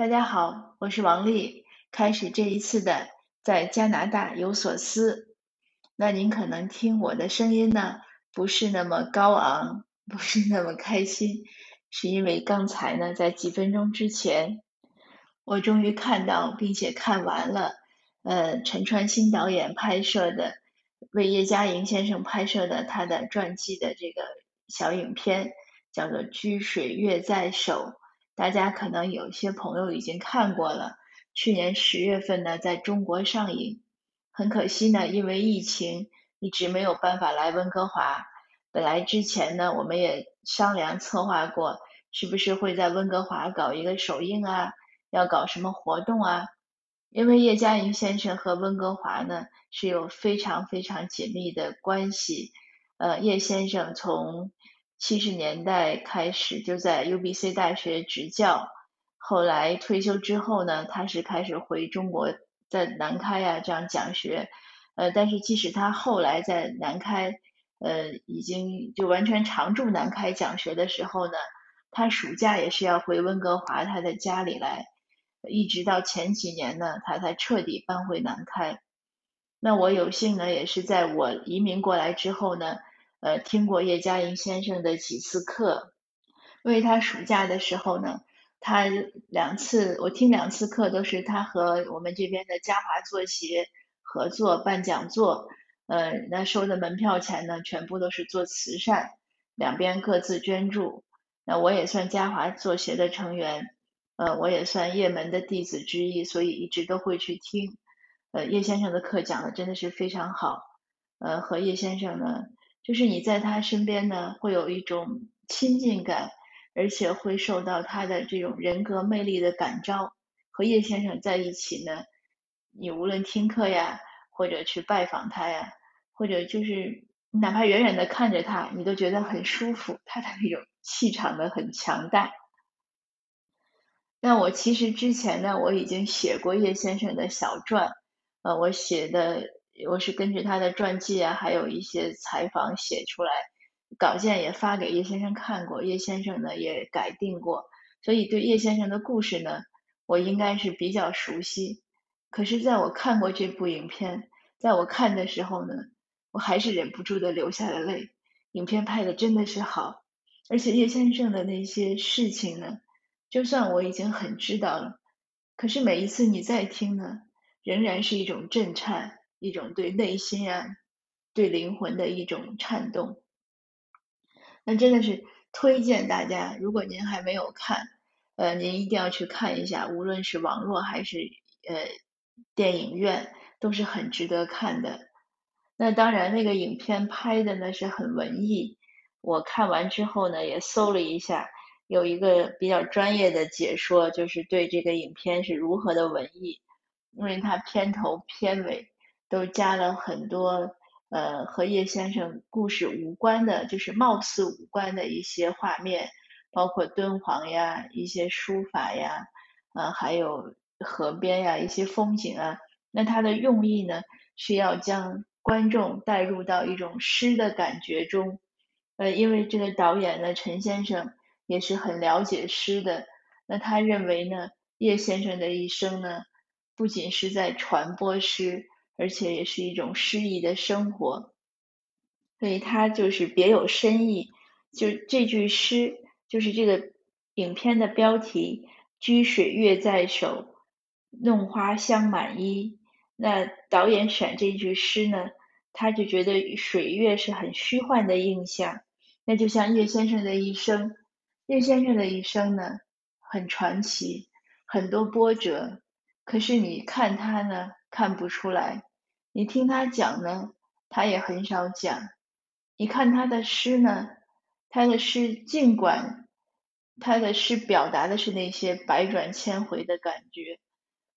大家好，我是王丽，开始这一次的在加拿大有所思。那您可能听我的声音呢，不是那么高昂，不是那么开心，是因为刚才呢，在几分钟之前，我终于看到并且看完了，呃，陈川新导演拍摄的，为叶嘉莹先生拍摄的他的传记的这个小影片，叫做《掬水月在手》。大家可能有些朋友已经看过了，去年十月份呢在中国上映，很可惜呢，因为疫情一直没有办法来温哥华。本来之前呢我们也商量策划过，是不是会在温哥华搞一个首映啊，要搞什么活动啊？因为叶嘉莹先生和温哥华呢是有非常非常紧密的关系，呃，叶先生从七十年代开始就在 UBC 大学执教，后来退休之后呢，他是开始回中国，在南开呀这样讲学，呃，但是即使他后来在南开，呃，已经就完全常驻南开讲学的时候呢，他暑假也是要回温哥华他的家里来，一直到前几年呢，他才彻底搬回南开。那我有幸呢，也是在我移民过来之后呢。呃，听过叶嘉莹先生的几次课，因为他暑假的时候呢，他两次我听两次课都是他和我们这边的嘉华作协合作办讲座，呃，那收的门票钱呢，全部都是做慈善，两边各自捐助。那我也算嘉华作协的成员，呃，我也算叶门的弟子之一，所以一直都会去听。呃，叶先生的课讲的真的是非常好，呃，和叶先生呢。就是你在他身边呢，会有一种亲近感，而且会受到他的这种人格魅力的感召。和叶先生在一起呢，你无论听课呀，或者去拜访他呀，或者就是哪怕远远的看着他，你都觉得很舒服。他的那种气场呢很强大。那我其实之前呢，我已经写过叶先生的小传，呃，我写的。我是根据他的传记啊，还有一些采访写出来，稿件也发给叶先生看过，叶先生呢也改定过，所以对叶先生的故事呢，我应该是比较熟悉。可是，在我看过这部影片，在我看的时候呢，我还是忍不住的流下了泪。影片拍的真的是好，而且叶先生的那些事情呢，就算我已经很知道了，可是每一次你再听呢，仍然是一种震颤。一种对内心啊，对灵魂的一种颤动。那真的是推荐大家，如果您还没有看，呃，您一定要去看一下，无论是网络还是呃电影院，都是很值得看的。那当然，那个影片拍的呢是很文艺。我看完之后呢，也搜了一下，有一个比较专业的解说，就是对这个影片是如何的文艺，因为它片头片尾。都加了很多呃和叶先生故事无关的，就是貌似无关的一些画面，包括敦煌呀、一些书法呀，呃还有河边呀一些风景啊。那他的用意呢，是要将观众带入到一种诗的感觉中。呃，因为这个导演呢，陈先生也是很了解诗的。那他认为呢，叶先生的一生呢，不仅是在传播诗。而且也是一种诗意的生活，所以它就是别有深意。就这句诗，就是这个影片的标题“掬水月在手，弄花香满衣”。那导演选这句诗呢，他就觉得水月是很虚幻的印象。那就像叶先生的一生，叶先生的一生呢，很传奇，很多波折。可是你看他呢，看不出来。你听他讲呢，他也很少讲。你看他的诗呢，他的诗尽管他的诗表达的是那些百转千回的感觉，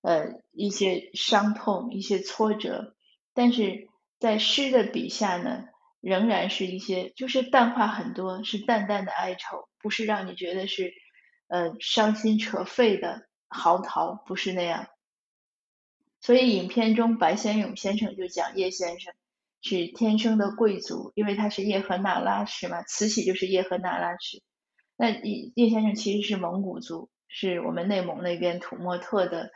呃，一些伤痛，一些挫折，但是在诗的笔下呢，仍然是一些就是淡化很多，是淡淡的哀愁，不是让你觉得是呃伤心扯肺的嚎啕，不是那样。所以影片中白先勇先生就讲叶先生是天生的贵族，因为他是叶赫那拉氏嘛，慈禧就是叶赫那拉氏。那叶叶先生其实是蒙古族，是我们内蒙那边土默特的，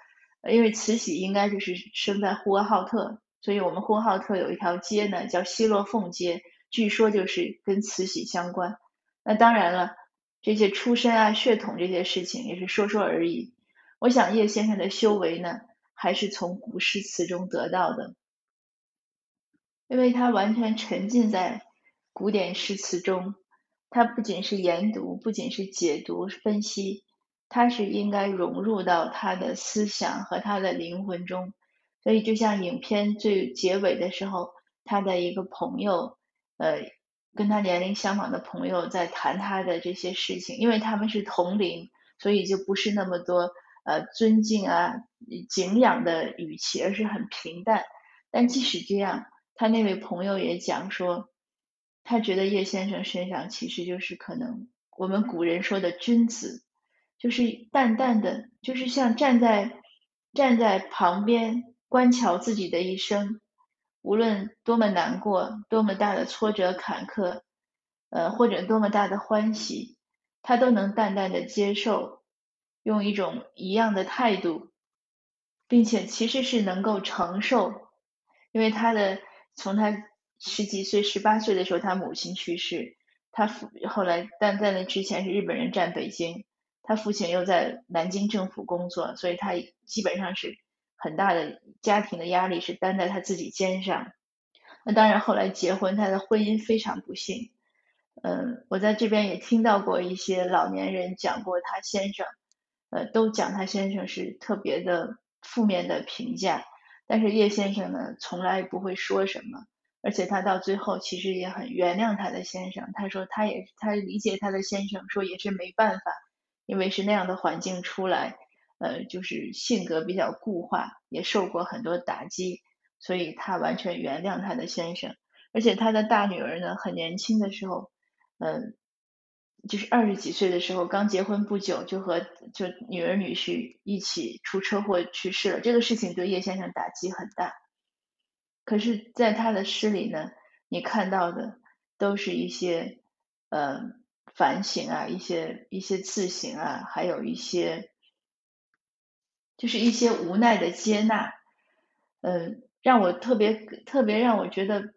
因为慈禧应该就是生在呼和浩特，所以我们呼和浩特有一条街呢叫西洛凤街，据说就是跟慈禧相关。那当然了，这些出身啊、血统这些事情也是说说而已。我想叶先生的修为呢，还是从古诗词中得到的，因为他完全沉浸在古典诗词中。他不仅是研读，不仅是解读分析，他是应该融入到他的思想和他的灵魂中。所以，就像影片最结尾的时候，他的一个朋友，呃，跟他年龄相仿的朋友在谈他的这些事情，因为他们是同龄，所以就不是那么多呃尊敬啊、敬仰的语气，而是很平淡。但即使这样，他那位朋友也讲说。他觉得叶先生身上其实就是可能我们古人说的君子，就是淡淡的，就是像站在站在旁边观瞧自己的一生，无论多么难过，多么大的挫折坎坷，呃或者多么大的欢喜，他都能淡淡的接受，用一种一样的态度，并且其实是能够承受，因为他的从他。十几岁、十八岁的时候，他母亲去世，他父后来，但在那之前是日本人占北京，他父亲又在南京政府工作，所以他基本上是很大的家庭的压力是担在他自己肩上。那当然，后来结婚，他的婚姻非常不幸。嗯，我在这边也听到过一些老年人讲过他先生，呃，都讲他先生是特别的负面的评价，但是叶先生呢，从来不会说什么。而且他到最后其实也很原谅他的先生，他说他也他理解他的先生，说也是没办法，因为是那样的环境出来，呃，就是性格比较固化，也受过很多打击，所以他完全原谅他的先生。而且他的大女儿呢，很年轻的时候，嗯，就是二十几岁的时候刚结婚不久，就和就女儿女婿一起出车祸去世了。这个事情对叶先生打击很大。可是，在他的诗里呢，你看到的都是一些呃反省啊，一些一些自省啊，还有一些就是一些无奈的接纳。嗯，让我特别特别让我觉得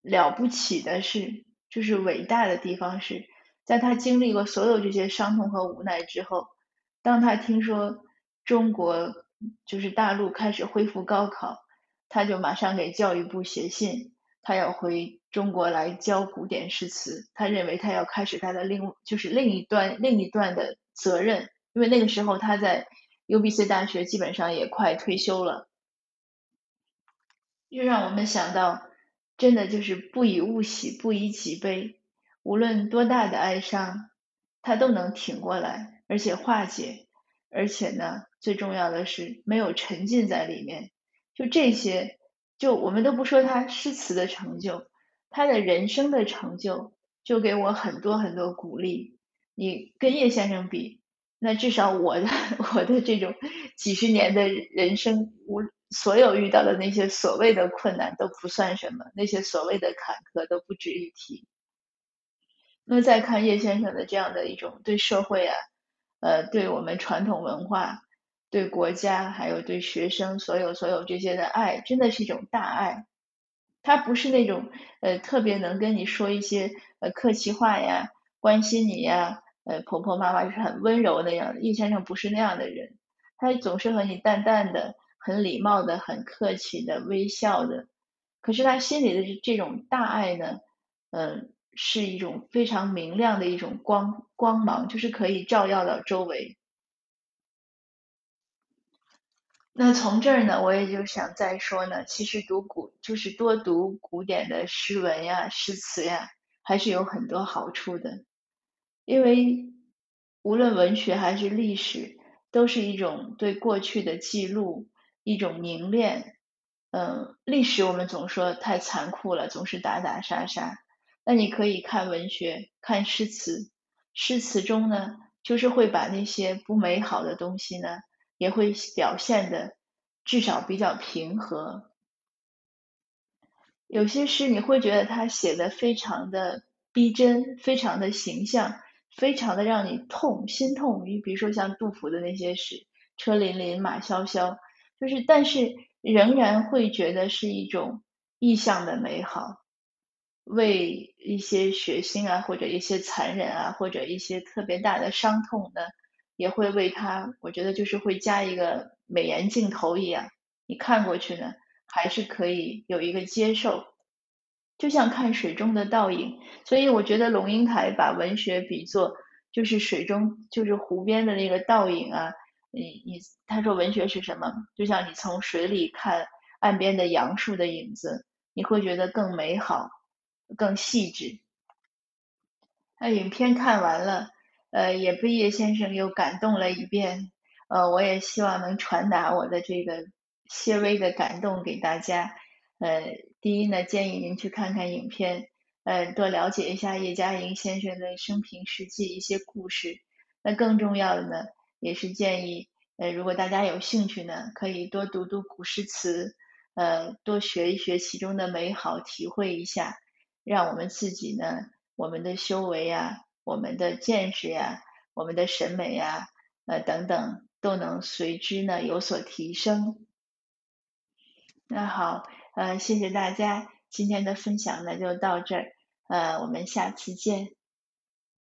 了不起的是，就是伟大的地方是在他经历过所有这些伤痛和无奈之后，当他听说中国就是大陆开始恢复高考。他就马上给教育部写信，他要回中国来教古典诗词。他认为他要开始他的另就是另一段另一段的责任，因为那个时候他在 UBC 大学基本上也快退休了。又让我们想到，真的就是不以物喜，不以己悲。无论多大的哀伤，他都能挺过来，而且化解，而且呢，最重要的是没有沉浸在里面。就这些，就我们都不说他诗词的成就，他的人生的成就，就给我很多很多鼓励。你跟叶先生比，那至少我的 我的这种几十年的人生，无所有遇到的那些所谓的困难都不算什么，那些所谓的坎坷都不值一提。那再看叶先生的这样的一种对社会啊，呃，对我们传统文化。对国家还有对学生所有所有这些的爱，真的是一种大爱。他不是那种呃特别能跟你说一些呃客气话呀，关心你呀，呃婆婆妈妈就是很温柔那样的。叶先生不是那样的人，他总是和你淡淡的、很礼貌的、很客气的微笑的。可是他心里的这种大爱呢，嗯，是一种非常明亮的一种光光芒，就是可以照耀到周围。那从这儿呢，我也就想再说呢，其实读古就是多读古典的诗文呀、诗词呀，还是有很多好处的。因为无论文学还是历史，都是一种对过去的记录，一种凝练。嗯，历史我们总说太残酷了，总是打打杀杀。那你可以看文学，看诗词，诗词中呢，就是会把那些不美好的东西呢。也会表现的至少比较平和。有些诗你会觉得他写的非常的逼真，非常的形象，非常的让你痛心痛。你比如说像杜甫的那些诗，车辚辚，马萧萧，就是但是仍然会觉得是一种意象的美好，为一些血腥啊，或者一些残忍啊，或者一些特别大的伤痛呢，也会为他，我觉得就是会加一个美颜镜头一样，你看过去呢，还是可以有一个接受。就像看水中的倒影，所以我觉得龙应台把文学比作就是水中就是湖边的那个倒影啊。你你他说文学是什么？就像你从水里看岸边的杨树的影子，你会觉得更美好、更细致。那影片看完了，呃，也被叶先生又感动了一遍。呃，我也希望能传达我的这个些微的感动给大家。呃，第一呢，建议您去看看影片，呃，多了解一下叶嘉莹先生的生平事迹一些故事。那更重要的呢，也是建议，呃，如果大家有兴趣呢，可以多读读古诗词，呃，多学一学其中的美好，体会一下，让我们自己呢，我们的修为呀，我们的见识呀，我们的审美呀，呃，等等，都能随之呢有所提升。那好。呃，谢谢大家，今天的分享呢就到这儿，呃，我们下次见。